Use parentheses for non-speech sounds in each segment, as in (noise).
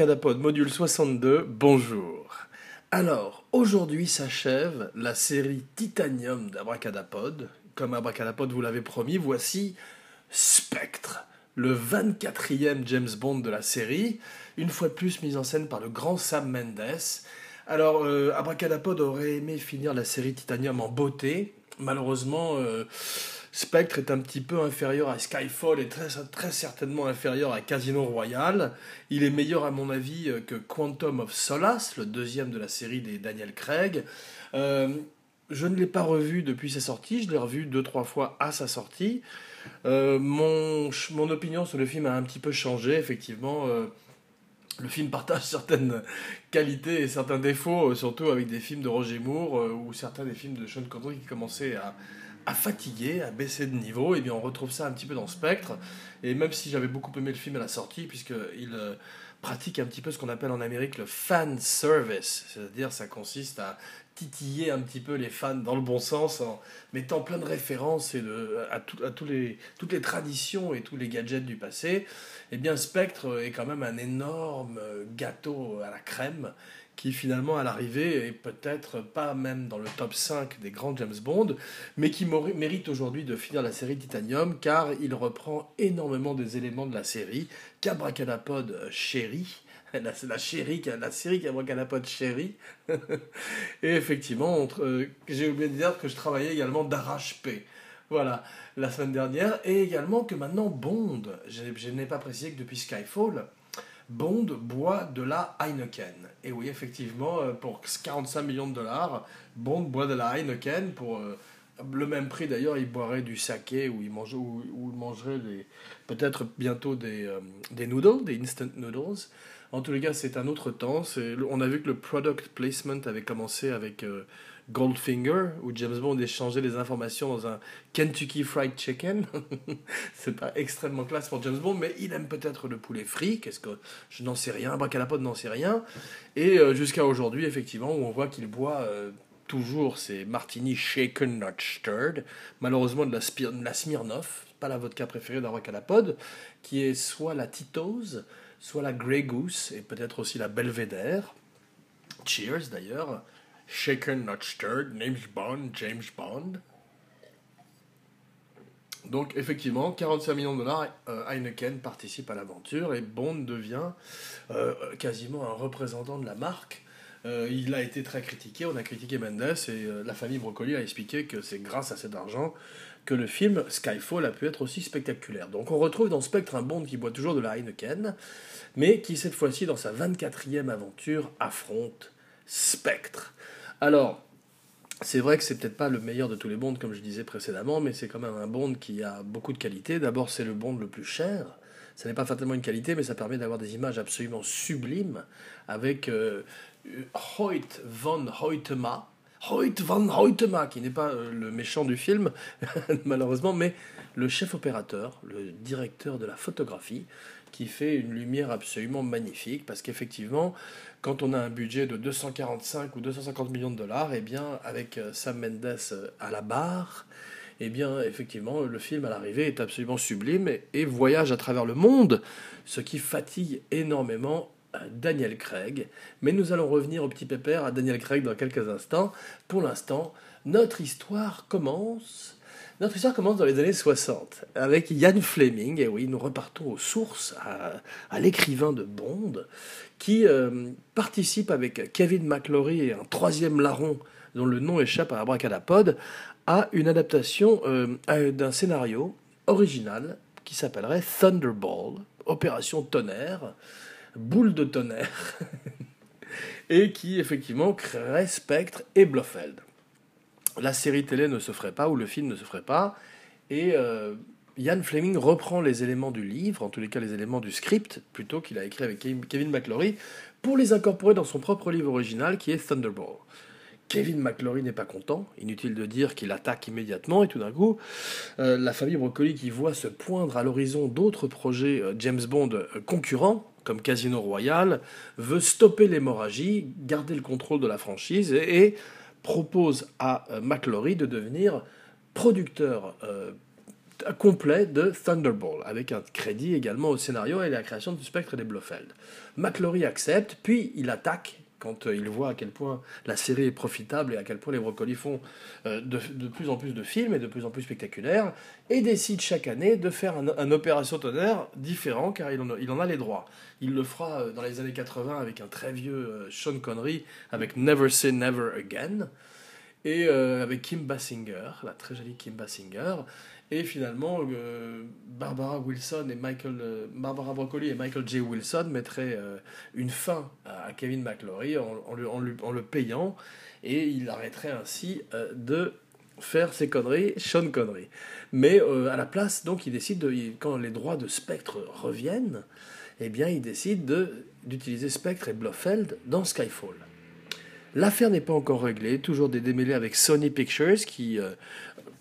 Abracadapod module 62, bonjour. Alors, aujourd'hui s'achève la série Titanium d'Abracadapod. Comme Abracadapod vous l'avez promis, voici Spectre, le 24e James Bond de la série, une fois de plus mise en scène par le grand Sam Mendes. Alors, euh, Abracadapod aurait aimé finir la série Titanium en beauté. Malheureusement, euh, Spectre est un petit peu inférieur à Skyfall et très, certainement inférieur à Casino Royale. Il est meilleur à mon avis euh, que Quantum of Solace, le deuxième de la série des Daniel Craig. Euh, je ne l'ai pas revu depuis sa sortie, je l'ai revu deux trois fois à sa sortie. Euh, mon, mon opinion sur le film a un petit peu changé, effectivement. Le film partage (laughs) certaines qualités et certains défauts, surtout avec des films de Roger Moore ou certains des films de Sean Connery qui commençaient à, fatiguer, à baisser de niveau, et bien on retrouve ça un petit peu dans Spectre. Et même si j'avais beaucoup aimé le film à la sortie, puisqu'il euh, pratique un petit peu ce qu'on appelle en Amérique le fan service, c'est-à-dire ça consiste à titiller un petit peu les fans dans le bon sens en mettant plein de références et de, à, tous les, toutes les traditions et tous les gadgets du passé, et bien Spectre est quand même un énorme gâteau à la crème qui finalement à l'arrivée est peut-être pas même dans le top 5 des grands James Bond, mais qui mérite aujourd'hui de finir la série Titanium car il reprend énormément des éléments de la série qu'Abracadapod chérit. (laughs) La, la, chérie, la série qu'Abracadapod chérit. (laughs) Et effectivement, euh, j'ai oublié de dire que je travaillais également d'arrache-paix. Voilà, la semaine dernière. Et également que maintenant Bond, je n'ai pas précisé que depuis Skyfall, Bond boit de la Heineken. Et oui, effectivement, euh, pour 45 millions de dollars, Bond boit de la Heineken pour euh, le même prix d'ailleurs, il boirait du saké ou il, mangerait peut-être bientôt des, euh, des noodles, des instant noodles. En tous les cas, c'est un autre temps. On a vu que le product placement avait commencé avec Goldfinger, où James Bond échangeait les informations dans un Kentucky Fried Chicken. (laughs) c'est pas extrêmement classe pour James Bond, mais il aime peut-être le poulet frit. Qu'est-ce que je n'en sais rien, Bracalapod n'en sait rien. Et euh, jusqu'à aujourd'hui, effectivement, où on voit qu'il boit euh, toujours ses martinis shaken not stirred. Malheureusement de la, Smirnoff, pas la vodka préférée d'Abracalapod, qui est soit la Tito's, soit la Grey Goose et peut-être aussi la Belvedere. Cheers d'ailleurs. Shaken Not Stirred, James Bond, James Bond. Donc effectivement, 45 millions de dollars, euh, Heineken participe à l'aventure et Bond devient euh, quasiment un représentant de la marque. Euh, il a été très critiqué, on a critiqué Mendes et la famille Broccoli a expliqué que c'est grâce à cet argent que le film Skyfall a pu être aussi spectaculaire. Donc on retrouve dans Spectre un Bond qui boit toujours de la Heineken, mais qui cette fois-ci dans sa 24e aventure affronte Spectre. Alors, c'est vrai que c'est peut-être pas le meilleur de tous les bonds, comme je disais précédemment, mais c'est quand même un bond qui a beaucoup de qualité. D'abord, c'est le bond le plus cher. Ce n'est pas fatalement une qualité, mais ça permet d'avoir des images absolument sublimes avec euh, Hoyt von Hoytema. Hoyt von Hoytema, qui n'est pas euh, le méchant du film, (laughs) malheureusement, mais le chef opérateur, le directeur de la photographie, qui fait une lumière absolument magnifique, parce qu'effectivement, quand on a un budget de 245 ou 250 millions de dollars, et eh bien, avec euh, Sam Mendes euh, à la barre, et eh bien, effectivement, le film à l'arrivée est absolument sublime et, voyage à travers le monde, ce qui fatigue énormément euh, Daniel Craig. Mais nous allons revenir au petit pépère à Daniel Craig dans quelques instants. Pour l'instant, notre histoire commence notre histoire commence dans les années 60 avec Ian Fleming, et oui, nous repartons aux sources, à, l'écrivain de Bond, qui euh, participe avec Kevin McClory et un troisième larron dont le nom échappe à Abracadapod, à une adaptation euh, d'un scénario original qui s'appellerait Thunderball, Opération Tonnerre, boule de tonnerre, (laughs) et qui effectivement créerait Spectre et Blofeld la série télé ne se ferait pas ou le film ne se ferait pas. Et euh, Ian Fleming reprend les éléments du livre, en tous les cas les éléments du script, plutôt qu'il a écrit avec Kevin McClory, pour les incorporer dans son propre livre original qui est Thunderball. Kevin McClory n'est pas content, inutile de dire qu'il attaque immédiatement, et tout d'un coup, euh, la famille Broccoli qui voit se poindre à l'horizon d'autres projets euh, James Bond concurrents, comme Casino Royale, veut stopper l'hémorragie, garder le contrôle de la franchise et propose à euh, McLaury de devenir producteur euh, complet de Thunderball, avec un crédit également au scénario et à la création du Spectre des Blofeld. McClory accepte, puis il attaque quand euh, il voit à quel point la série est profitable et à quel point les brocolis font euh, de, plus en plus de films et de plus en plus spectaculaires, et décide chaque année de faire un, opération tonnerre différent car il en, a, il en, a, les droits. Il le fera euh, dans les années 80 avec un très vieux Sean Connery, avec Never Say Never Again, et avec Kim Basinger, la très jolie Kim Basinger. Et finalement, euh, Barbara Wilson et Michael, euh, Barbara Broccoli et Michael J. Wilson mettraient euh, une fin à Kevin McClory en, le payant, et il arrêterait ainsi de faire ses conneries, Sean Connery. Mais à la place, donc, il décide, de, quand les droits de Spectre reviennent, eh bien, il décide d'utiliser Spectre et Blofeld dans Skyfall. L'affaire n'est pas encore réglée, toujours des démêlés avec Sony Pictures qui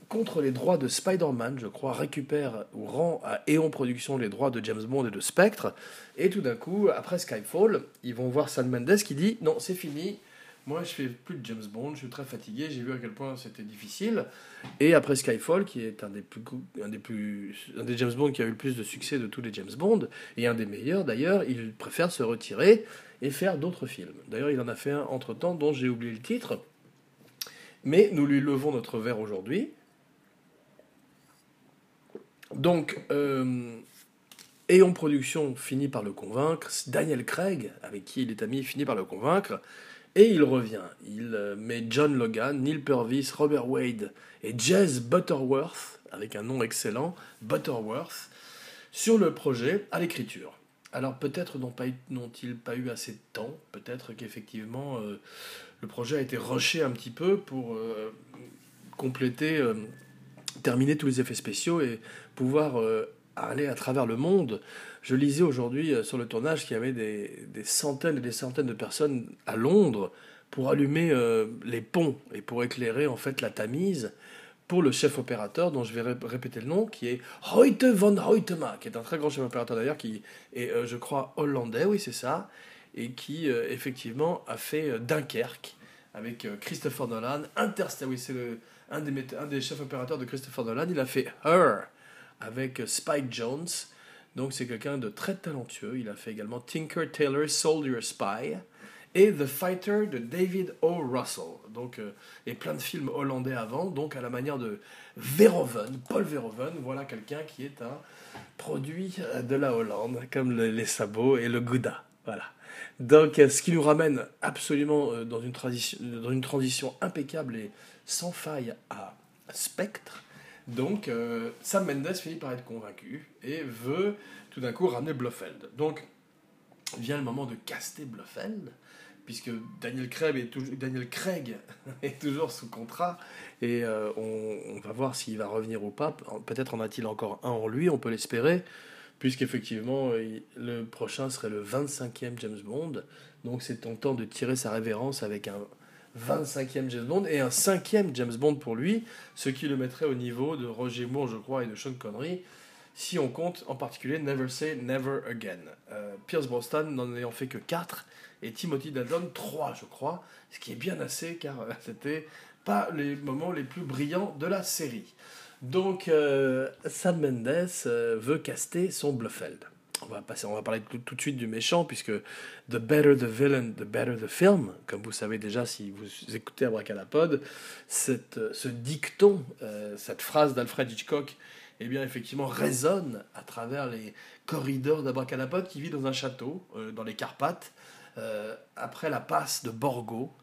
contre les droits de Spider-Man, je crois, récupère ou rend à Eon Productions les droits de James Bond et de Spectre. Et tout d'un coup, après Skyfall, ils vont voir Sam Mendes qui dit Non, c'est fini. Moi, je fais plus de James Bond, je suis très fatigué, j'ai vu à quel point c'était difficile. Et après Skyfall, qui est un des, plus, un, des plus, un des James Bond qui a eu le plus de succès de tous les James Bond, et un des meilleurs d'ailleurs, il préfère se retirer et faire d'autres films. D'ailleurs, il en a fait un entre-temps dont j'ai oublié le titre. Mais nous lui levons notre verre aujourd'hui. Donc, euh, Production finit par le convaincre, Daniel Craig, avec qui il est ami, finit par le convaincre, et il revient. Il euh, met John Logan, Neil Purvis, Robert Wade et Jez Butterworth, avec un nom excellent, Butterworth, sur le projet à l'écriture. Alors peut-être n'ont-ils pas eu assez de temps, peut-être qu'effectivement euh, le projet a été rushé un petit peu pour euh, compléter terminer tous les effets spéciaux et pouvoir euh, aller à travers le monde. Je lisais aujourd'hui euh, sur le tournage qu'il y avait des, centaines et des centaines de personnes à Londres pour allumer euh, les ponts et pour éclairer en fait la Tamise pour le chef opérateur dont je vais répéter le nom, qui est Hoyte von Hoytema, qui est un très grand chef opérateur d'ailleurs, qui est, je crois, hollandais, oui c'est ça, et qui effectivement a fait Dunkerque avec Christopher Nolan, Interstellar, oui c'est le un des, chefs opérateurs de Christopher Nolan, il a fait Her avec Spike Jones. Donc c'est quelqu'un de très talentueux. Il a fait également Tinker Tailor Soldier Spy et The Fighter de David O. Russell. Donc, euh, et plein de films hollandais avant, donc à la manière de Verhoeven, Paul Verhoeven, voilà quelqu'un qui est un produit de la Hollande, comme les sabots et le Gouda. Voilà. Donc, euh, ce qui nous ramène absolument euh, dans une transition impeccable et sans faille à Spectre. Donc, euh, Sam Mendes finit par être convaincu et veut tout d'un coup ramener Blofeld. Donc, vient le moment de caster Blofeld, puisque Daniel Craig est, toujours, Daniel Craig (laughs) est toujours sous contrat, et euh, on, va voir s'il va revenir ou pas. Peut-être en a-t-il encore un en lui, on peut l'espérer, puisqu'effectivement, le prochain serait le 25e James Bond. Donc, c'est tentant de tirer sa révérence avec un 25e James Bond et un 5e James Bond pour lui, ce qui le mettrait au niveau de Roger Moore, je crois, et de Sean Connery, si on compte en particulier Never Say Never Again. Euh, Pierce Brosnan n'en ayant fait que 4 et Timothy Dalton 3, je crois, ce qui est bien assez car euh, (laughs) c'était pas les moments les plus brillants de la série. Donc euh, Sam Mendes veut caster son Bluffeld on va, passer, on va parler tout, de suite du méchant, puisque The Better the Villain, The Better the Film, comme vous savez déjà si vous écoutez Abracadapod, cette, ce dicton, euh, cette phrase d'Alfred Hitchcock, eh bien effectivement résonne à travers les corridors d'Abracadapod qui vit dans un château, euh, dans les Carpates, euh, après la passe de Borgo.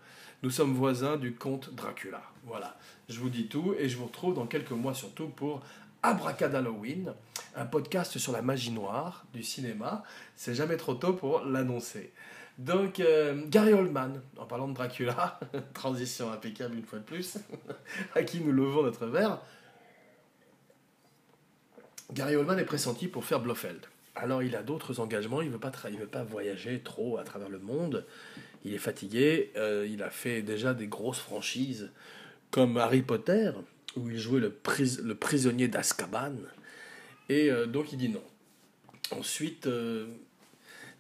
Nous sommes voisins du comte Dracula. Voilà, je vous dis tout et je vous retrouve dans quelques mois surtout pour Halloween, un podcast sur la magie noire du cinéma. C'est jamais trop tôt pour l'annoncer. Donc, euh, Gary Oldman, en parlant de Dracula, (laughs) transition impeccable une fois de plus, (laughs) à qui nous levons notre verre. Gary Oldman est pressenti pour faire Blofeld. Alors, il a d'autres engagements, il ne veut, pas veut pas voyager trop à travers le monde. Il est fatigué, euh, il a fait déjà des grosses franchises comme Harry Potter, où il jouait le, prisonnier d'Azkaban. Et euh, donc il dit non. Ensuite, euh,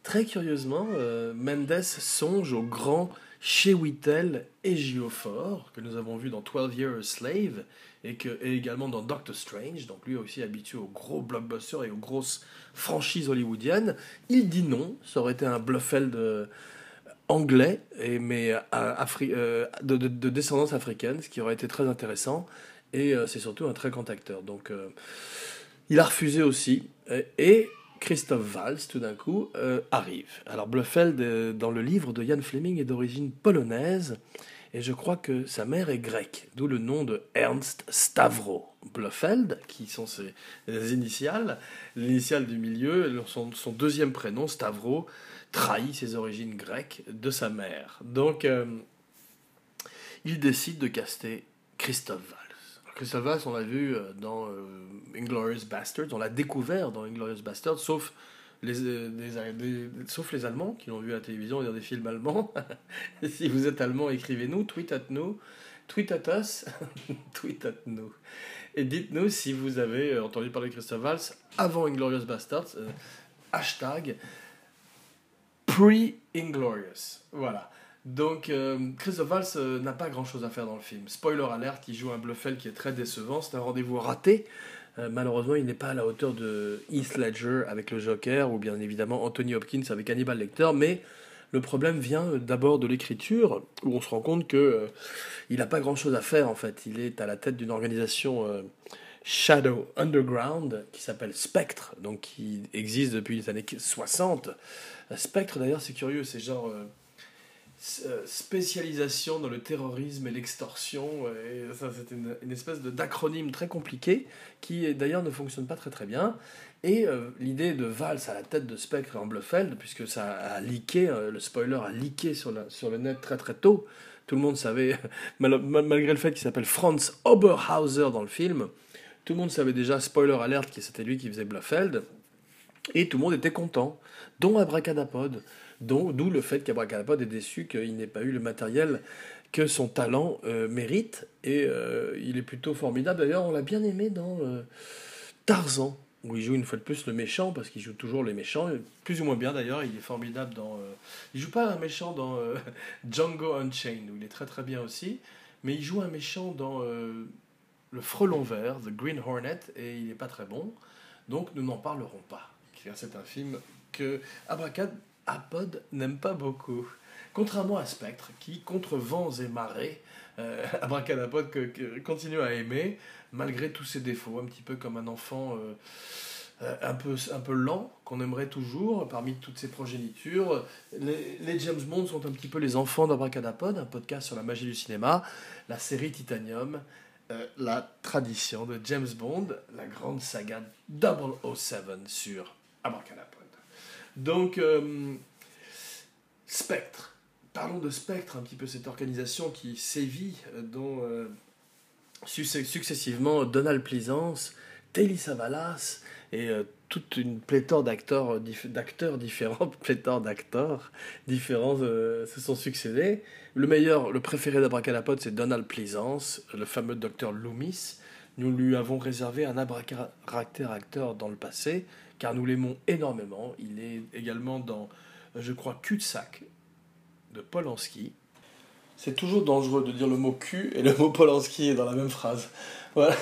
très curieusement, euh, Mendes songe au grand chez Whittle et que nous avons vu dans 12 Years Slave, et, que, également dans Doctor Strange, donc lui aussi habitué aux gros blockbusters et aux grosses franchises hollywoodiennes. Il dit non, ça aurait été un Bluffeld anglais, mais de, de, descendance africaine, ce qui aurait été très intéressant, et euh, c'est surtout un très grand acteur. Donc il a refusé aussi, et Christophe Valls, tout d'un coup, arrive. Alors Bluffeld, dans le livre de Jan Fleming, est d'origine polonaise, et je crois que sa mère est grecque, d'où le nom de Ernst Stavro Blofeld, qui sont ses initiales. L'initiale du milieu, son, son, deuxième prénom, Stavro, trahit ses origines grecques de sa mère. Donc, euh, il décide de caster Christophe Valls. Christophe on l'a vu euh, dans euh, Inglorious Bastards, on l'a découvert dans Inglorious Bastards, sauf les, sauf les Allemands qui l'ont vu à la télévision et dans des films allemands. (laughs) si vous êtes allemand, écrivez-nous, tweet at nous, tweet at us, (laughs) tweet at nous. Et dites-nous si vous avez euh, entendu parler de Christophe Valls avant Inglorious Bastards, euh, hashtag pre-Inglorious. Voilà. Donc, euh, Christophe Valls n'a pas grand-chose à faire dans le film. Spoiler alert, il joue un Bluffel qui est très décevant. C'est un rendez-vous raté. Euh, malheureusement, il n'est pas à la hauteur de Heath Ledger avec le Joker, ou bien évidemment Anthony Hopkins avec Hannibal Lecter, mais le problème vient d'abord de l'écriture, où on se rend compte que euh, il n'a pas grand-chose à faire en fait. Il est à la tête d'une organisation euh, Shadow Underground qui s'appelle Spectre, donc qui existe depuis les années 60. Spectre d'ailleurs, c'est curieux, c'est genre euh, spécialisation dans le terrorisme et l'extorsion. Et ça, c'est une, espèce d'acronyme très compliqué qui d'ailleurs ne fonctionne pas très très bien. Et euh, l'idée de Valls à la tête de Spectre en Bluffeld, puisque ça a leaké, euh, le spoiler a leaké sur, la, sur le net très très tôt. Tout le monde savait, (laughs) malgré le fait qu'il s'appelle Franz Oberhauser dans le film, tout le monde savait déjà, spoiler alert, que c'était lui qui faisait Bluffeld. Et tout le monde était content, dont Abracadapod. D'où le fait qu'Abracadapod est déçu qu'il n'ait pas eu le matériel que son talent euh, mérite. Et euh, il est plutôt formidable. D'ailleurs, on l'a bien aimé dans euh, Tarzan, où il joue une fois de plus le méchant, parce qu'il joue toujours les méchants, plus ou moins bien d'ailleurs. Il est formidable dans. il joue pas un méchant dans (laughs) Django Unchained, où il est très très bien aussi, mais il joue un méchant dans Le Frelon Vert, The Green Hornet, et il n'est pas très bon. Donc nous n'en parlerons pas. C'est un film que Abracad Apod n'aime pas beaucoup. Contrairement à Spectre, qui, contre vents et marées, euh, (laughs) Abracadapod continue à aimer, malgré tous ses défauts, un petit peu comme un enfant euh, euh, un, peu, un peu lent, qu'on aimerait toujours, parmi toutes ses progénitures. Les, James Bond sont un petit peu les enfants d'Abracadapod, un podcast sur la magie du cinéma, la série Titanium, euh, la tradition de James Bond, la grande saga 007 sur Abracadapod. Donc, euh, Spectre. Parlons de Spectre, un petit peu cette organisation qui sévit, euh, dont euh, successivement Donald Pleasance, Telly Savalas et toute une pléthore d'acteurs, d'acteurs différents, (laughs) pléthore d'acteurs différents se sont succédés. Le meilleur, le préféré d'Abracadapod, c'est Donald Pleasance, le fameux docteur Loomis. Nous lui avons réservé un abracadabra acteur dans le passé, car nous l'aimons énormément. Il est également dans, je crois, Cul-de-sac de Polanski. C'est toujours dangereux de dire le mot cul et le mot Polanski dans la même phrase. Voilà.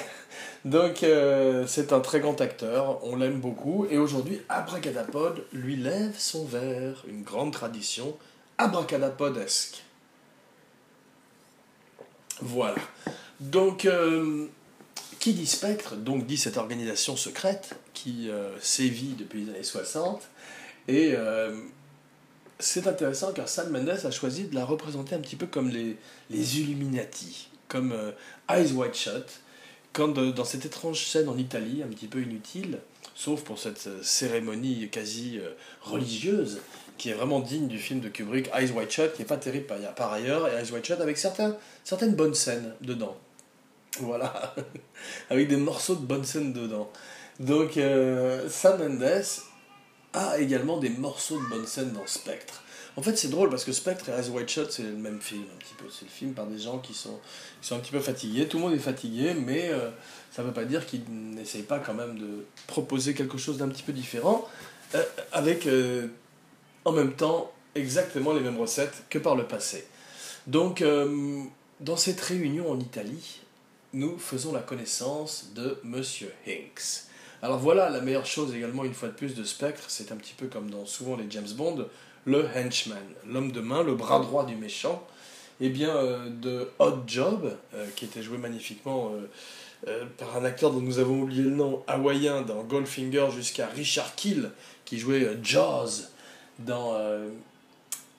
Donc euh, c'est un très grand acteur, on l'aime beaucoup, et aujourd'hui Abracadapod lui lève son verre, une grande tradition abracadapodesque. Voilà. Donc euh, qui dit spectre, donc dit cette organisation secrète qui euh, sévit depuis les années 60. Et euh, c'est intéressant car Sam Mendes a choisi de la représenter un petit peu comme les, Illuminati, comme euh, Eyes Wide Shut, quand dans cette étrange scène en Italie, un petit peu inutile, sauf pour cette cérémonie quasi religieuse, qui est vraiment digne du film de Kubrick, Eyes Wide Shut, qui n'est pas terrible par ailleurs, et Eyes Wide Shut avec certaines bonnes scènes dedans. Voilà, (laughs) avec des morceaux de bonne scène dedans. Donc, euh, Sam Mendes a également des morceaux de bonne scène dans Spectre. En fait, c'est drôle parce que Spectre et Eyes White Shot, c'est le même film, un petit peu. C'est le film par des gens qui sont, qui sont un petit peu fatigués. Tout le monde est fatigué, mais euh, ça ne veut pas dire qu'ils n'essayent pas quand même de proposer quelque chose d'un petit peu différent, euh, avec en même temps exactement les mêmes recettes que par le passé. Donc, dans cette réunion en Italie, nous faisons la connaissance de Monsieur Hinks. Alors voilà, la meilleure chose également, une fois de plus, de Spectre, c'est un petit peu comme dans souvent les James Bond, le henchman, l'homme de main, le bras droit du méchant, et eh bien euh, de Odd Job, euh, qui était joué magnifiquement euh, par un acteur dont nous avons oublié le nom, hawaïen dans Goldfinger, jusqu'à Richard Kill, qui jouait Jaws dans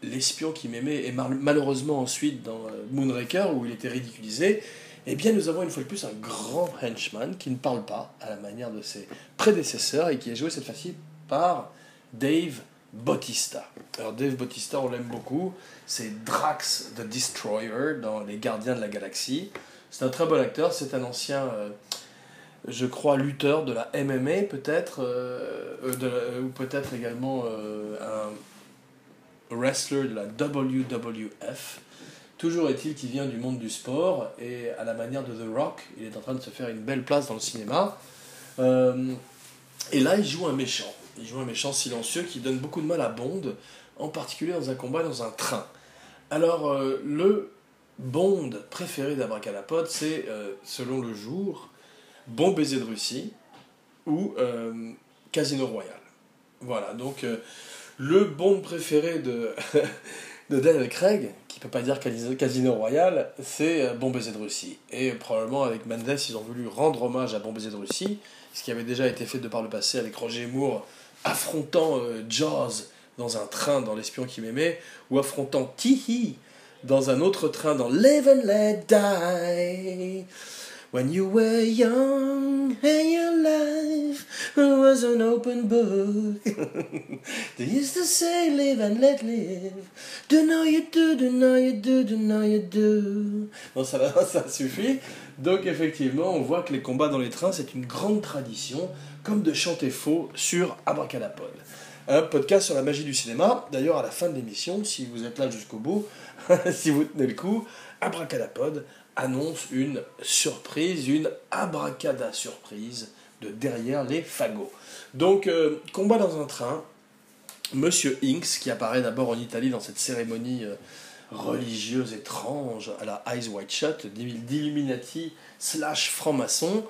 L'espion qui m'aimait, et malheureusement ensuite dans Moonraker, où il était ridiculisé, eh bien nous avons une fois de plus un grand henchman qui ne parle pas à la manière de ses prédécesseurs et qui est joué cette fois-ci par Dave Bautista. Alors Dave Bautista, on l'aime beaucoup. C'est Drax the Destroyer dans Les Gardiens de la Galaxie. C'est un très bon acteur. C'est un ancien, euh, je crois, lutteur de la MMA peut-être, euh, euh, ou peut-être également un wrestler de la WWF. Toujours est-il qu'il vient du monde du sport et à la manière de The Rock, il est en train de se faire une belle place dans le cinéma. et là, il joue un méchant. Il joue un méchant silencieux qui donne beaucoup de mal à Bond, en particulier dans un combat dans un train. Alors, euh, le Bond préféré d'Abracadapod, c'est, euh, selon le jour, Bon baiser de Russie ou euh, Casino Royal. Voilà, donc le Bond préféré de, (laughs) de Daniel Craig, qui peut pas dire Casino Royal, c'est Bon baiser de Russie. Et probablement avec Mendes, ils ont voulu rendre hommage à Bon baiser de Russie, ce qui avait déjà été fait de par le passé avec Roger Moore affrontant euh, Jaws dans un train dans L'espion qui m'aimait, ou affrontant Tihi dans un autre train dans Live and Let Die. When you were young and your life was an open book. (laughs) They used to say live and let live. Do know you do, do know you do, do know you do. Bon, ça, (laughs) ça suffit. Donc effectivement, on voit que les combats dans les trains, c'est une grande tradition comme de chanter faux sur Abracadapod. Un podcast sur la magie du cinéma. D'ailleurs, à la fin de l'émission, si vous êtes là jusqu'au bout, (laughs) si vous tenez le coup, Abracadapod annonce une surprise, une abracada surprise de derrière les fagots. Donc, euh, combat dans un train. Monsieur Inks, qui apparaît d'abord en Italie dans cette cérémonie euh, religieuse étrange à la Eyes White Shut, d'Illuminati slash franc-maçon,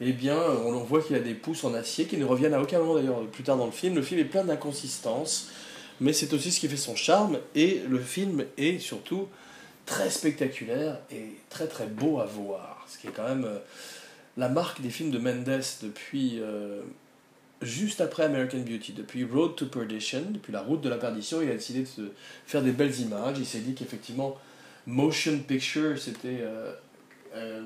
eh bien, on voit qu'il a des pouces en acier qui ne reviennent à aucun moment d'ailleurs plus tard dans le film. Le film est plein d'inconsistances, mais c'est aussi ce qui fait son charme, et le film est surtout très spectaculaire et très très beau à voir. Ce qui est quand même euh, la marque des films de Mendes depuis euh, juste après American Beauty, depuis Road to Perdition, depuis La Route de la Perdition. Il a décidé de faire des belles images. Il s'est dit qu'effectivement, motion picture, c'était euh,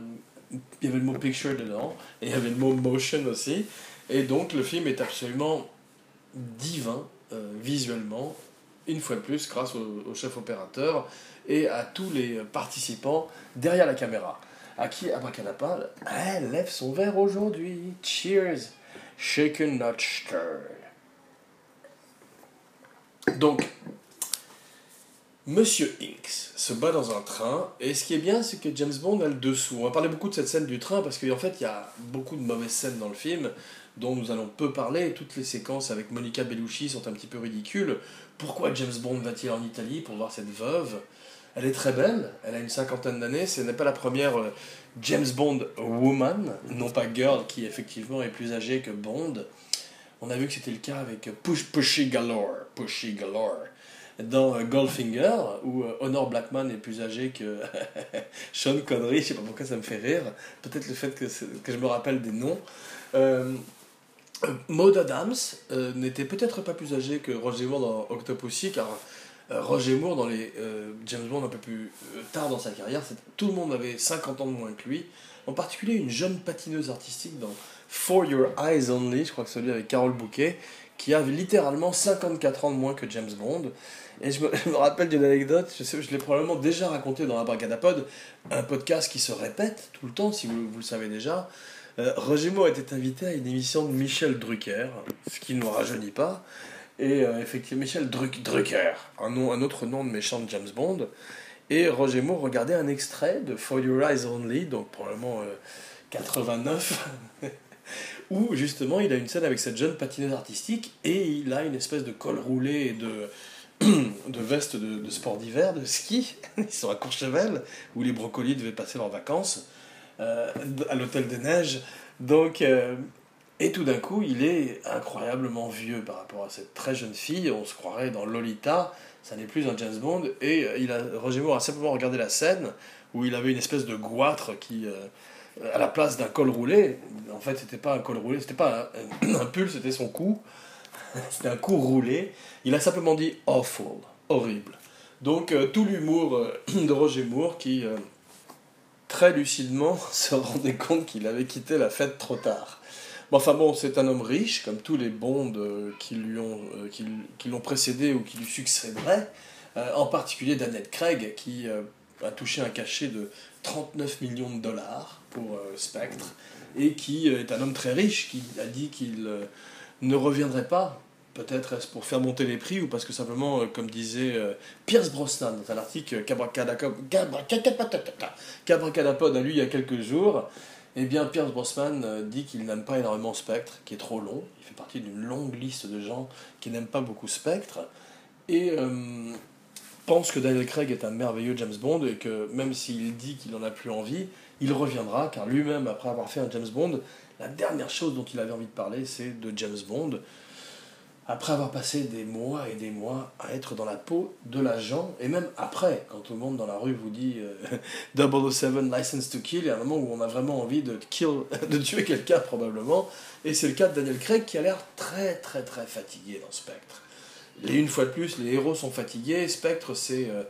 il y avait le mot picture dedans, et il y avait le mot motion aussi. Et donc le film est absolument divin visuellement, une fois de plus, grâce au, chef opérateur et à tous les participants derrière la caméra. À qui Abracadappa elle lève son verre aujourd'hui. Cheers! Shaken, not stirred. Donc, Monsieur X se bat dans un train, et ce qui est bien, c'est que James Bond a le dessous. On va parler beaucoup de cette scène du train, parce qu'en fait, il y a beaucoup de mauvaises scènes dans le film, dont nous allons peu parler. Toutes les séquences avec Monica Bellucci sont un petit peu ridicules. Pourquoi James Bond va-t-il en Italie pour voir cette veuve? Elle est très belle, elle a une cinquantaine d'années, ce n'est pas la première euh, James Bond woman, non pas girl, qui effectivement est plus âgée que Bond. On a vu que c'était le cas avec Push Pushy Galore. Pushy Galore dans euh, Goldfinger, où euh, Honor Blackman est plus âgé que (laughs) Sean Connery, je sais pas pourquoi ça me fait rire, peut-être le fait que, je me rappelle des noms. (coughs) Maud Adams n'était peut-être pas plus âgé que Roger Moore dans Octopussy, car Roger Moore dans les James Bond un peu plus tard dans sa carrière, tout le monde avait 50 ans de moins que lui, en particulier une jeune patineuse artistique dans For Your Eyes Only, je crois que celui avec Carole Bouquet, qui a littéralement 54 ans de moins que James Bond. Et (laughs) je me, rappelle d'une anecdote, je, sais, je l'ai probablement déjà raconté dans Abracadapod, un podcast qui se répète tout le temps, si vous le savez déjà. Euh, Roger Moore était invité à une émission de Michel Drucker, ce qui ne nous rajeunit pas. Et euh, effectivement, Michel Drucker, un, autre nom de méchant de James Bond. Et Roger Moore regardait un extrait de For Your Eyes Only, donc probablement 89, euh, (laughs) où justement il a une scène avec cette jeune patineuse artistique et il a une espèce de col roulé et de (clears throat) de veste de, sport d'hiver, de ski. (laughs) Ils sont à Courchevel, où les brocolis devaient passer leurs vacances, euh, à l'hôtel des neiges. Donc, euh, et tout d'un coup, il est incroyablement vieux par rapport à cette très jeune fille. On se croirait dans Lolita, ça n'est plus un James Bond. Et il a, Roger Moore a simplement regardé la scène où il avait une espèce de goitre qui, à la place d'un col roulé, en fait, c'était pas un col roulé, c'était pas un, un pull, c'était son cou. (laughs) C'était un coup roulé. Il a simplement dit awful, horrible. Donc euh, tout l'humour euh, de Roger Moore qui euh, très lucidement (laughs) se rendait compte qu'il avait quitté la fête trop tard. enfin bon, c'est un homme riche, comme tous les bondes qui lui ont qui, l'ont précédé ou qui lui succéderaient. en particulier Daniel Craig qui a touché un cachet de 39 millions de dollars pour Spectre et qui est un homme très riche qui a dit qu'il ne reviendrait pas. Peut-être est-ce pour faire monter les prix ou parce que simplement, euh, comme disait euh, Pierce Brosnan dans un article Cabracadapod a lu il y a quelques jours, eh bien Pierce Brosnan euh, dit qu'il n'aime pas énormément Spectre, qui est trop long. Il fait partie d'une longue liste de gens qui n'aiment pas beaucoup Spectre. Et pense que Daniel Craig est un merveilleux James Bond et que même s'il dit qu'il n'en a plus envie, il reviendra car lui-même, après avoir fait un James Bond, la dernière chose dont il avait envie de parler, c'est de James Bond. Après avoir passé des mois et des mois à être dans la peau de l'agent, et même après, quand tout le monde dans la rue vous dit 007 euh, (laughs) License to Kill, il y a un moment où on a vraiment envie de, kill, (laughs) de tuer quelqu'un probablement, et c'est le cas de Daniel Craig qui a l'air très très très fatigué dans Spectre. Et une fois de plus, les héros sont fatigués, Spectre c'est euh,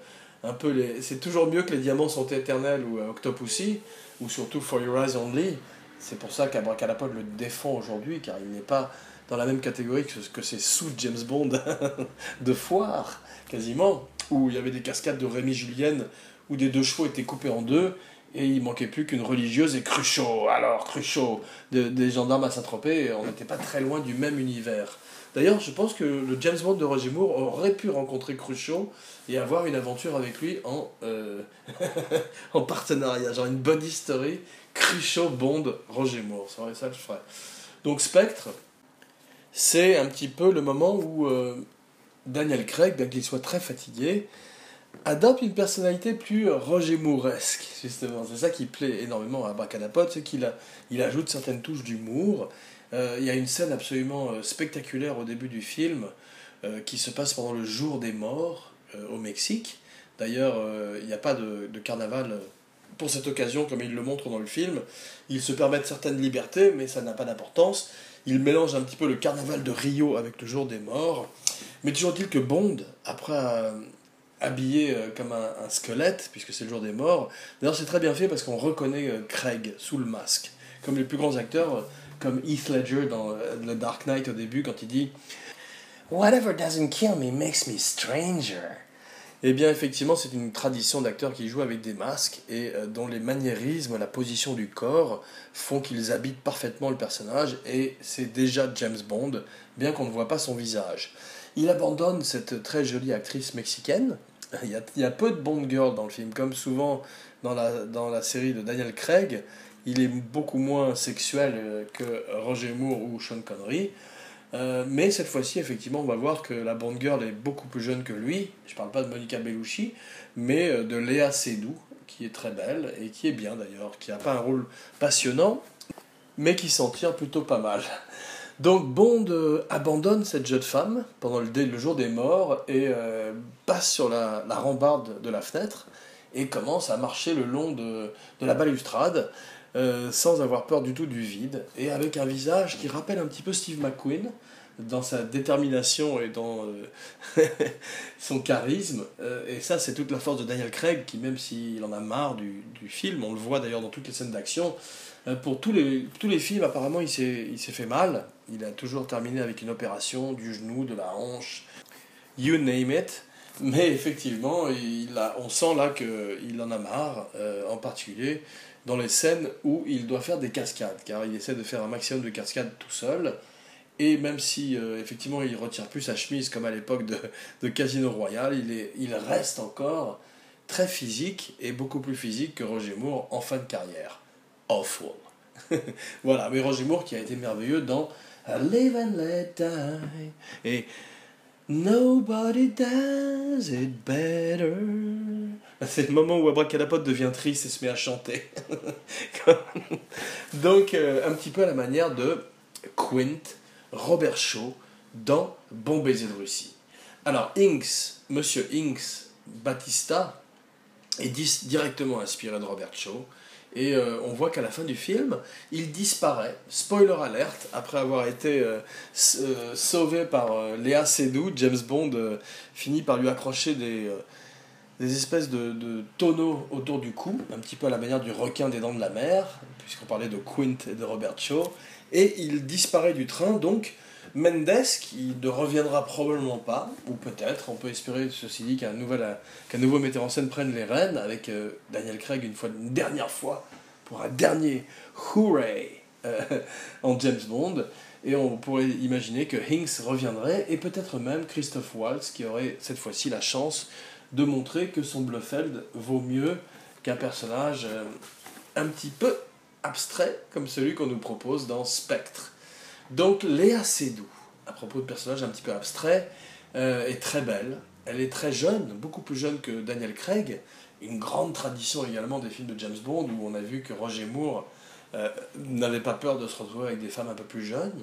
un peu les... c'est toujours mieux que les diamants sont éternels ou euh, Octopussy, ou surtout For Your Eyes Only, c'est pour ça qu'Abracadapod le défend aujourd'hui, car il n'est pas dans la même catégorie que, que ces sous James Bond (laughs) de foire, quasiment, où il y avait des cascades de Rémi Julienne, où des deux chevaux étaient coupés en deux, et il manquait plus qu'une religieuse et Cruchot. Alors, Cruchot, des gendarmes à Saint-Tropez, on n'était pas très loin du même univers. D'ailleurs, je pense que le James Bond de Roger Moore aurait pu rencontrer Cruchot et avoir une aventure avec lui en, euh, (laughs) en partenariat, genre une body story Cruchot, Bond, Roger Moore. Ça que je ferais. Donc Spectre, c'est un petit peu le moment où euh, Daniel Craig, bien qu'il soit très fatigué, adopte une personnalité plus Roger Mooresque, justement. C'est ça qui plaît énormément à Bracadapod, c'est qu'il il ajoute certaines touches d'humour. Euh, il y a une scène absolument euh, spectaculaire au début du film qui se passe pendant le jour des morts au Mexique. D'ailleurs, il n'y a pas de, de carnaval pour cette occasion, comme il le montre dans le film. Ils se permettent certaines libertés, mais ça n'a pas d'importance. Il mélange un petit peu le carnaval de Rio avec le jour des morts. Mais toujours dit que Bond, après euh, habillé euh, comme un, squelette, puisque c'est le jour des morts, d'ailleurs c'est très bien fait parce qu'on reconnaît euh, Craig sous le masque. Comme les plus grands acteurs, comme Heath Ledger dans The Dark Knight au début, quand il dit Whatever doesn't kill me makes me stranger. Eh bien, effectivement, c'est une tradition d'acteurs qui jouent avec des masques et euh, dont les maniérismes, la position du corps font qu'ils habitent parfaitement le personnage et c'est déjà James Bond, bien qu'on ne voit pas son visage. Il abandonne cette très jolie actrice mexicaine. (laughs) Il y a, peu de Bond girl dans le film, comme souvent dans la, dans la série de Daniel Craig. Il est beaucoup moins sexuel euh, que Roger Moore ou Sean Connery. Euh, mais cette fois-ci, effectivement, on va voir que la Bond Girl est beaucoup plus jeune que lui. Je parle pas de Monica Bellucci, mais euh, de Léa Seydoux, qui est très belle et qui est bien d'ailleurs, qui n'a pas un rôle passionnant, mais qui s'en tire plutôt pas mal. Donc Bond euh, abandonne cette jeune femme pendant le, jour des morts et passe sur la, rambarde de la fenêtre et commence à marcher le long de la balustrade euh, sans avoir peur du tout du vide, et avec un visage qui rappelle un petit peu Steve McQueen dans sa détermination et dans euh, (laughs) son charisme. Euh, et ça, c'est toute la force de Daniel Craig, qui même s'il en a marre du, du film, on le voit d'ailleurs dans toutes les scènes d'action, pour tous les, tous les films, apparemment, il s'est fait mal. Il a toujours terminé avec une opération du genou, de la hanche, you name it. Mais effectivement, il a, on sent là qu'il en a marre, en particulier dans les scènes où il doit faire des cascades, car il essaie de faire un maximum de cascades tout seul. Et même si euh, effectivement il retire plus sa chemise comme à l'époque de, Casino Royale, il, est, il reste encore très physique et beaucoup plus physique que Roger Moore en fin de carrière. Awful. (laughs) voilà, mais Roger Moore qui a été merveilleux dans Live and Let Die. Et Nobody does it better. C'est le moment où Abracadapod devient triste et se met à chanter. (laughs) Donc, euh, un petit peu à la manière de Quint, Robert Shaw dans Bon baiser de Russie. Alors, Inks, Monsieur Inks Batista, est directement inspiré de Robert Shaw. Et euh, on voit qu'à la fin du film, il disparaît, spoiler alerte, après avoir été euh, euh, sauvé par Léa Seydoux, James Bond finit par lui accrocher des, des espèces de, de, tonneaux autour du cou, un petit peu à la manière du requin des dents de la mer, puisqu'on parlait de Quint et de Robert Shaw, et il disparaît du train, donc Mendes, qui ne reviendra probablement pas, ou peut-être, on peut espérer, ceci dit, qu'un nouveau metteur en scène prenne les rênes, avec euh, Daniel Craig une, fois, une dernière fois, pour un dernier hooray euh, (laughs) en James Bond, et on pourrait imaginer que Hinks reviendrait, et peut-être même Christophe Waltz, qui aurait cette fois-ci la chance de montrer que son Blofeld vaut mieux qu'un personnage euh, un petit peu abstrait, comme celui qu'on nous propose dans Spectre. Donc Léa Seydoux, à propos de personnages un petit peu abstraits, euh, est très belle. Elle est très jeune, beaucoup plus jeune que Daniel Craig. Une grande tradition également des films de James Bond où on a vu que Roger Moore euh, n'avait pas peur de se retrouver avec des femmes un peu plus jeunes.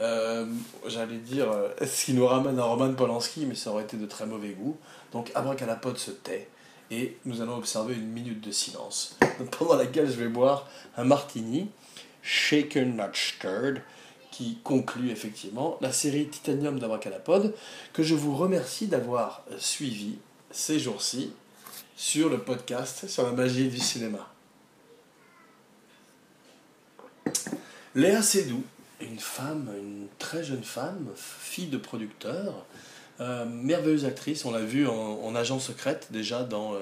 Euh, j'allais dire ce qui nous ramène à Roman Polanski, mais ça aurait été de très mauvais goût. Donc Abracadapod se tait et nous allons observer une minute de silence (laughs) pendant laquelle je vais boire un martini, shaken not stirred, qui conclut effectivement la série Titanium d'Abracadapod, que je vous remercie d'avoir suivi ces jours-ci sur le podcast sur la magie du cinéma. Léa Seydoux, une femme, une très jeune femme, fille de producteur, euh, merveilleuse actrice, on l'a vu en, agent secrète déjà dans euh,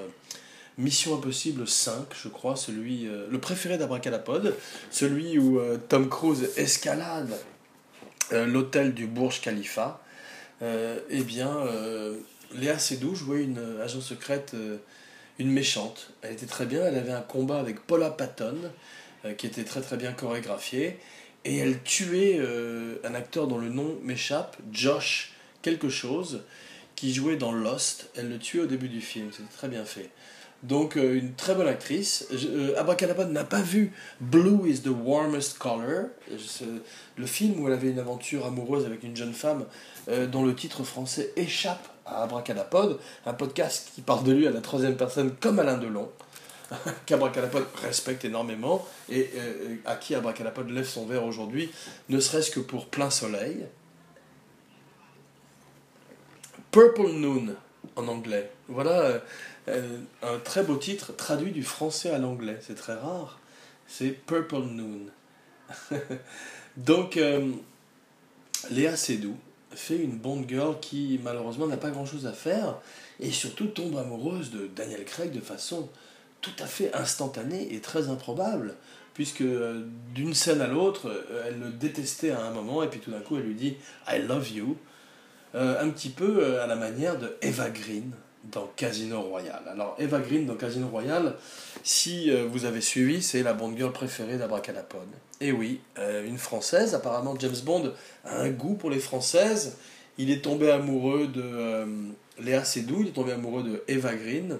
Mission Impossible 5, je crois, celui, euh, le préféré d'Abracadapod, celui où euh, Tom Cruise escalade euh, l'hôtel du Burj Khalifa. eh bien, Léa Seydoux jouait une agent secrète, une méchante. Elle était très bien, elle avait un combat avec Paula Patton, qui était très très bien chorégraphié, et elle tuait un acteur dont le nom m'échappe, Josh quelque chose, qui jouait dans Lost. Elle le tuait au début du film, c'était très bien fait. Donc euh, une très bonne actrice. Euh, n'a pas vu Blue is the warmest color, le film où elle avait une aventure amoureuse avec une jeune femme euh, dont le titre français échappe à Abracadapod, un podcast qui parle de lui à la troisième personne comme Alain Delon, (laughs) qu'Abracadapod respecte énormément et à qui Abracadapod lève son verre aujourd'hui, ne serait-ce que pour plein soleil. Purple Noon en anglais. Voilà un très beau titre traduit du français à l'anglais. C'est très rare. C'est Purple Noon. (laughs) Donc, euh, Léa Seydoux fait une Bond girl qui malheureusement n'a pas grand chose à faire et surtout tombe amoureuse de Daniel Craig de façon tout à fait instantanée et très improbable puisque euh, d'une scène à l'autre, elle le détestait à un moment et puis tout d'un coup elle lui dit I love you, un petit peu à la manière de Eva Green dans Casino Royale. Alors Eva Green dans Casino Royale, si euh, vous avez suivi, c'est la Bond girl préférée d'Abracadapod. Et oui, euh, une française, apparemment James Bond a un goût pour les françaises. Il est tombé amoureux de euh, Léa Seydoux, il est tombé amoureux de Eva Green,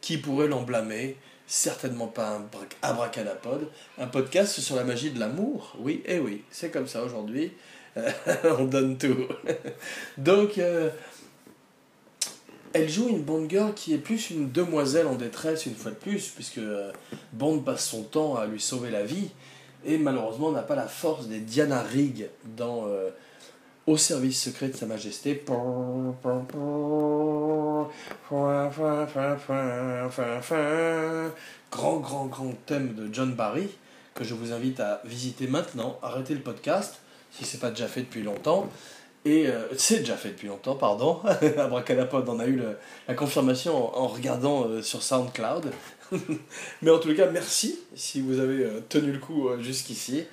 qui pourrait l'emblâmer certainement pas un abracadapod, un podcast sur la magie de l'amour. Oui, et oui, c'est comme ça aujourd'hui. (laughs) on donne tout. (laughs) Donc, elle joue une Bond girl qui est plus une demoiselle en détresse une fois de plus, puisque euh, Bond passe son temps à lui sauver la vie, et malheureusement n'a pas la force des Diana Rigg dans euh, Au service secret de Sa Majesté. Grand, grand, grand thème de John Barry, que je vous invite à visiter maintenant. Arrêtez le podcast, si ce n'est pas déjà fait depuis longtemps. Et euh, c'est déjà fait depuis longtemps, pardon. (laughs) Abracadapod en a eu la confirmation en, regardant euh, sur SoundCloud. (laughs) Mais en tout cas, merci si vous avez euh, tenu le coup jusqu'ici.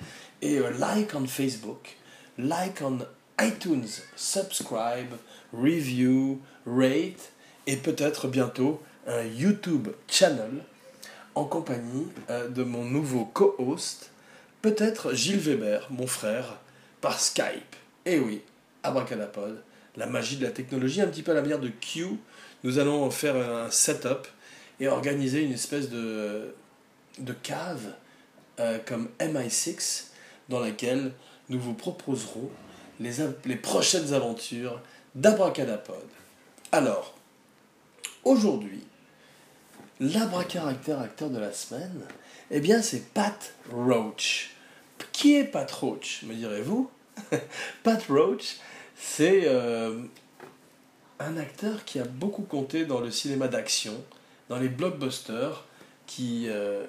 Et like on Facebook, like on iTunes, subscribe, review, rate, et peut-être bientôt un YouTube channel en compagnie de mon nouveau co-host, peut-être Gilles Weber, mon frère, par Skype. Et oui, Abracadapod la magie de la technologie, un petit peu à la manière de Q. Nous allons faire un setup et organiser une espèce de, de cave euh, comme MI6 dans laquelle nous vous proposerons les, les prochaines aventures d'Abracadapod. Alors, aujourd'hui, l'abracaractère acteur de la semaine, eh bien c'est Pat Roach. Qui est Pat Roach, me direz-vous? (laughs) Pat Roach, c'est euh, un acteur qui a beaucoup compté dans le cinéma d'action, dans les blockbusters qui euh,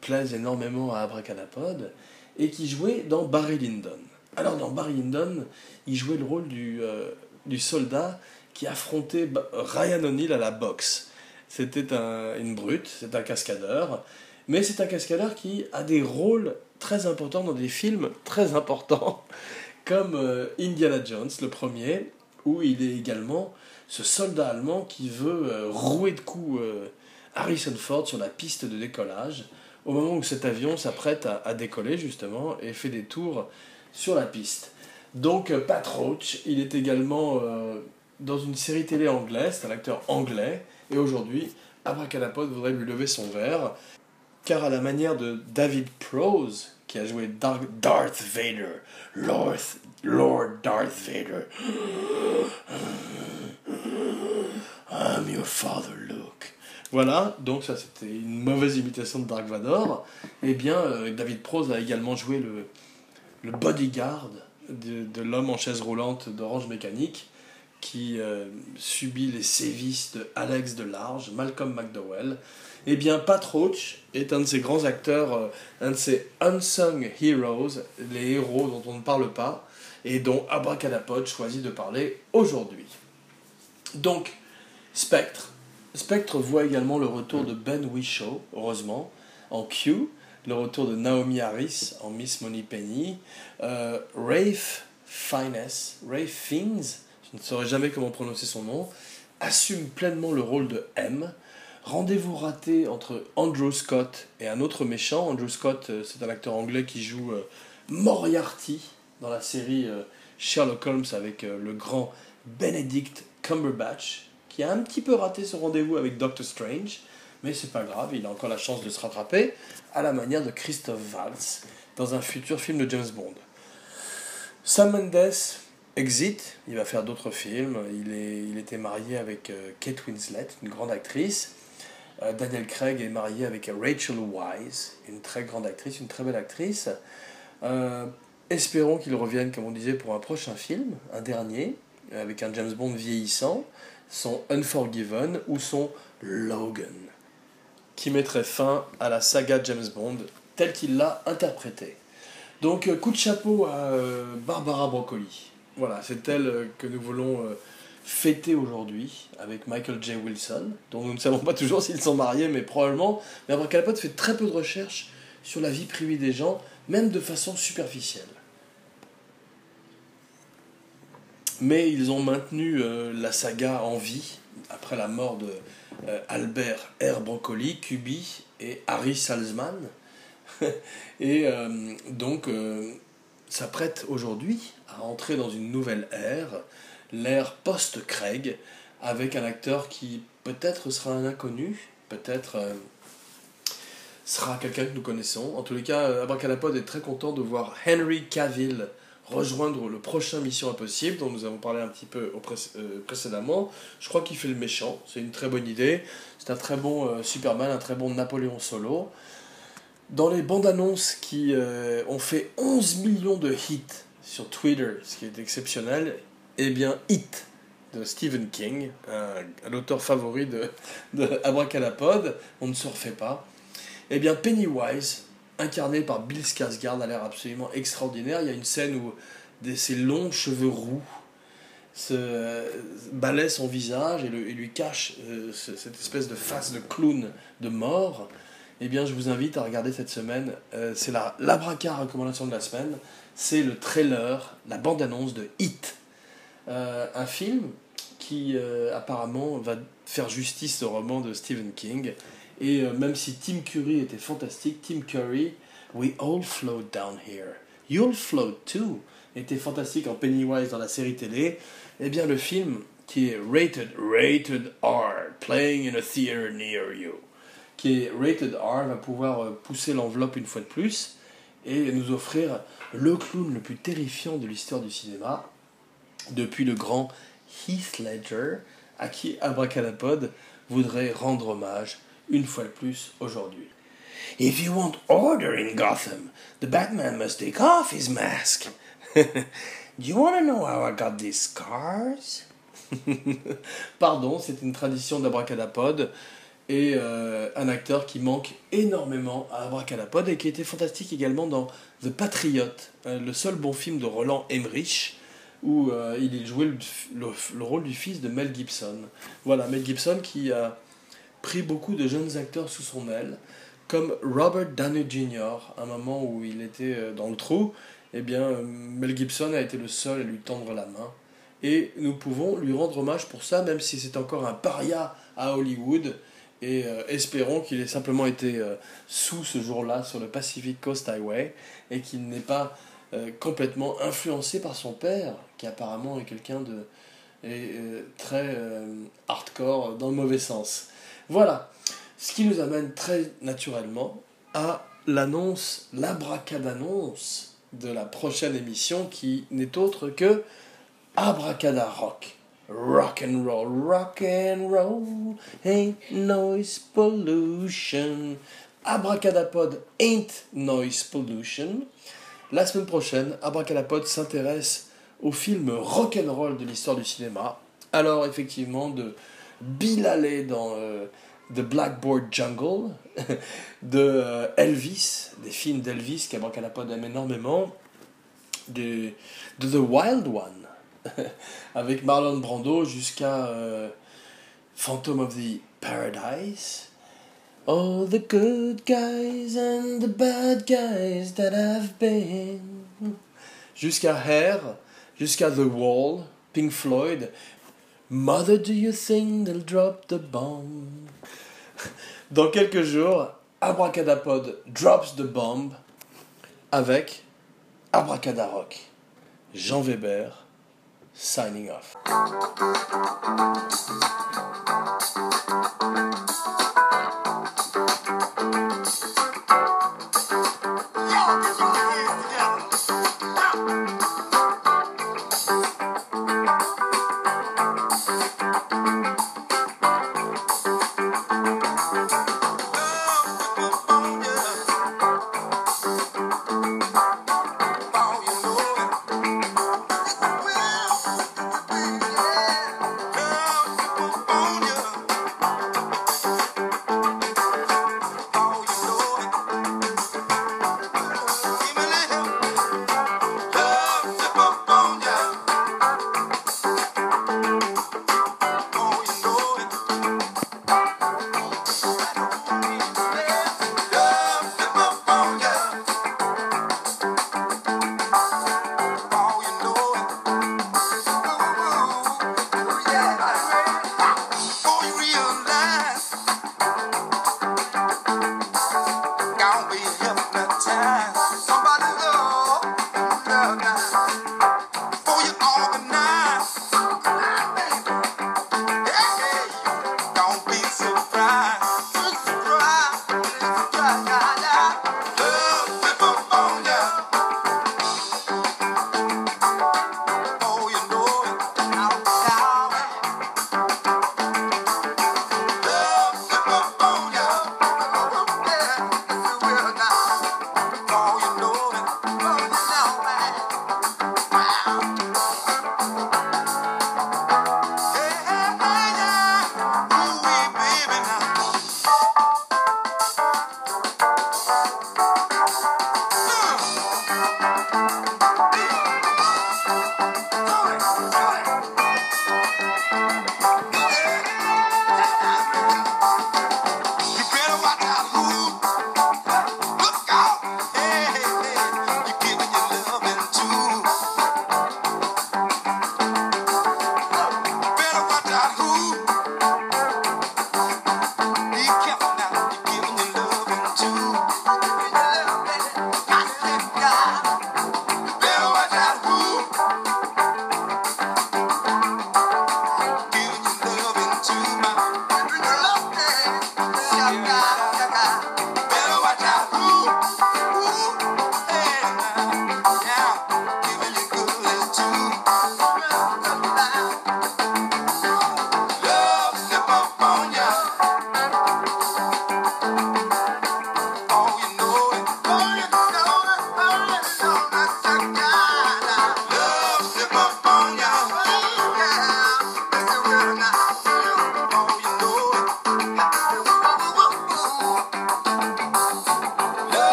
plaisent énormément à Abracadapod et qui jouait dans Barry Lyndon. Alors dans Barry Lyndon, il jouait le rôle du, euh, soldat qui affrontait Ryan O'Neill à la boxe. C'était un, une brute, c'est un cascadeur, mais c'est un cascadeur qui a des rôles très importants dans des films très importants, comme euh, Indiana Jones, le premier, où il est également ce soldat allemand qui veut euh, rouer de coups Harrison Ford sur la piste de décollage, au moment où cet avion s'apprête à, décoller justement et fait des tours sur la piste. Donc euh, Pat Roach, il est également euh, dans une série télé anglaise, c'est un acteur anglais, et aujourd'hui, Abracadapod voudrait lui lever son verre, car à la manière de David Prose, qui a joué Darth Vader, Lord, Darth Vader, I'm your father, Luke. Voilà, donc ça c'était une mauvaise imitation de Dark Vador. Eh bien, euh, David Prose a également joué le, le bodyguard de, de l'homme en chaise roulante d'Orange Mécanique qui euh, subit les sévices de Alex Delarge, Malcolm McDowell. Eh bien, Pat Roach est un de ces grands acteurs, euh, un de ces unsung heroes, les héros dont on ne parle pas, et dont Abracadapod choisit de parler aujourd'hui. Donc, Spectre. Spectre voit également le retour de Ben Whishaw, heureusement, en Q, le retour de Naomi Harris en Miss Money Penny, euh, Rafe Fiennes, Rafe Fiennes, je ne saurais jamais comment prononcer son nom, assume pleinement le rôle de M. Rendez-vous raté entre Andrew Scott et un autre méchant. Andrew Scott, euh, c'est un acteur anglais qui joue euh, Moriarty dans la série euh, Sherlock Holmes avec le grand Benedict Cumberbatch, qui a un petit peu raté ce rendez-vous avec Doctor Strange mais c'est pas grave, il a encore la chance de se rattraper, à la manière de Christophe Waltz dans un futur film de James Bond. Sam Mendes exit, il va faire d'autres films, il, est, il était marié avec Kate Winslet, une grande actrice. Euh, Daniel Craig est marié avec Rachel Wise, une très grande actrice, une très belle actrice. Euh, espérons qu'il revienne, comme on disait, pour un prochain film, un dernier, avec un James Bond vieillissant, son Unforgiven ou son Logan qui mettrait fin à la saga James Bond telle qu'il l'a interprétée. Donc euh, coup de chapeau à Barbara Broccoli. Voilà, c'est elle que nous voulons fêter aujourd'hui avec Michael J. Wilson, dont nous ne savons pas toujours s'ils sont mariés, mais probablement. Mais Abracadapod fait très peu de recherches sur la vie privée des gens, même de façon superficielle. Mais ils ont maintenu la saga en vie après la mort de euh, Albert R. Broccoli, Kubi et Harry Salzman. (laughs) et euh, donc, euh, s'apprête aujourd'hui à entrer dans une nouvelle ère, l'ère post-Craig, avec un acteur qui peut-être sera un inconnu, peut-être sera quelqu'un que nous connaissons. En tous les cas, Abracadapod est très content de voir Henry Cavill rejoindre le prochain Mission Impossible dont nous avons parlé un petit peu euh, précédemment. Je crois qu'il fait le méchant, c'est une très bonne idée. C'est un très bon euh, Superman, un très bon Napoléon Solo. Dans les bandes annonces qui euh, ont fait 11 millions de hits sur Twitter, ce qui est exceptionnel, eh bien Hit de Stephen King, un, auteur favori de, de Abracadapod, on ne se refait pas. Eh bien Pennywise, incarné par Bill Skarsgård, a l'air absolument extraordinaire. Il y a une scène où des, ses longs cheveux roux se balaient son visage et, lui cachent euh, cette espèce de face de clown de mort. Eh bien, je vous invite à regarder cette semaine. Euh, c'est la l'abraca recommandation de la semaine. C'est le trailer, la bande-annonce de Hit. Un film qui apparemment va faire justice au roman de Stephen King et euh, même si Tim Curry était fantastique, Tim Curry, we all float down here. You'll float too. était fantastique en Pennywise dans la série télé, eh bien le film qui est rated, rated R, playing in a theater near you, qui est rated R, va pouvoir euh, pousser l'enveloppe une fois de plus et nous offrir le clown le plus terrifiant de l'histoire du cinéma, depuis le grand Heath Ledger, à qui Abracadapod voudrait rendre hommage une fois de plus aujourd'hui. If you want order in Gotham, the Batman must take off his mask. (laughs) Do you want to know how I got these scars? (laughs) Pardon, c'est une tradition d'Abracadapod et euh, un acteur qui manque énormément à Abracadapod et qui était fantastique également dans The Patriot, euh, le seul bon film de Roland Emmerich où euh, il jouait le, le, rôle du fils de Mel Gibson. Voilà, Mel Gibson qui a pris beaucoup de jeunes acteurs sous son aile, comme Robert Downey Jr., à un moment où il était dans le trou, eh bien, Mel Gibson a été le seul à lui tendre la main. Et nous pouvons lui rendre hommage pour ça, même si c'est encore un paria à Hollywood. Et euh, espérons qu'il ait simplement été euh, sous ce jour-là sur le Pacific Coast Highway et qu'il n'ait pas euh, complètement influencé par son père, qui apparemment est quelqu'un de très hardcore dans le mauvais sens. Voilà, ce qui nous amène très naturellement à l'annonce, l'abracadannonce de la prochaine émission qui n'est autre que Abracada Rock. Rock and roll, rock and roll, ain't noise pollution. Abracadapod ain't noise pollution. La semaine prochaine, Abracadapod s'intéresse au film rock and roll de l'histoire du cinéma. Alors effectivement, de Bill Haley dans euh, The Blackboard Jungle, (laughs) de euh, Elvis, des films d'Elvis qu'Abracadapod aime énormément, de, de The Wild One (laughs) avec Marlon Brando jusqu'à euh, Phantom of the Paradise. All the good guys and the bad guys that have been. Jusqu'à Hair, jusqu'à The Wall, Pink Floyd. Mother, do you think they'll drop the bomb? (laughs) Dans quelques jours, Abracadapod drops the bomb avec Abracadarock. Jean Weber signing off.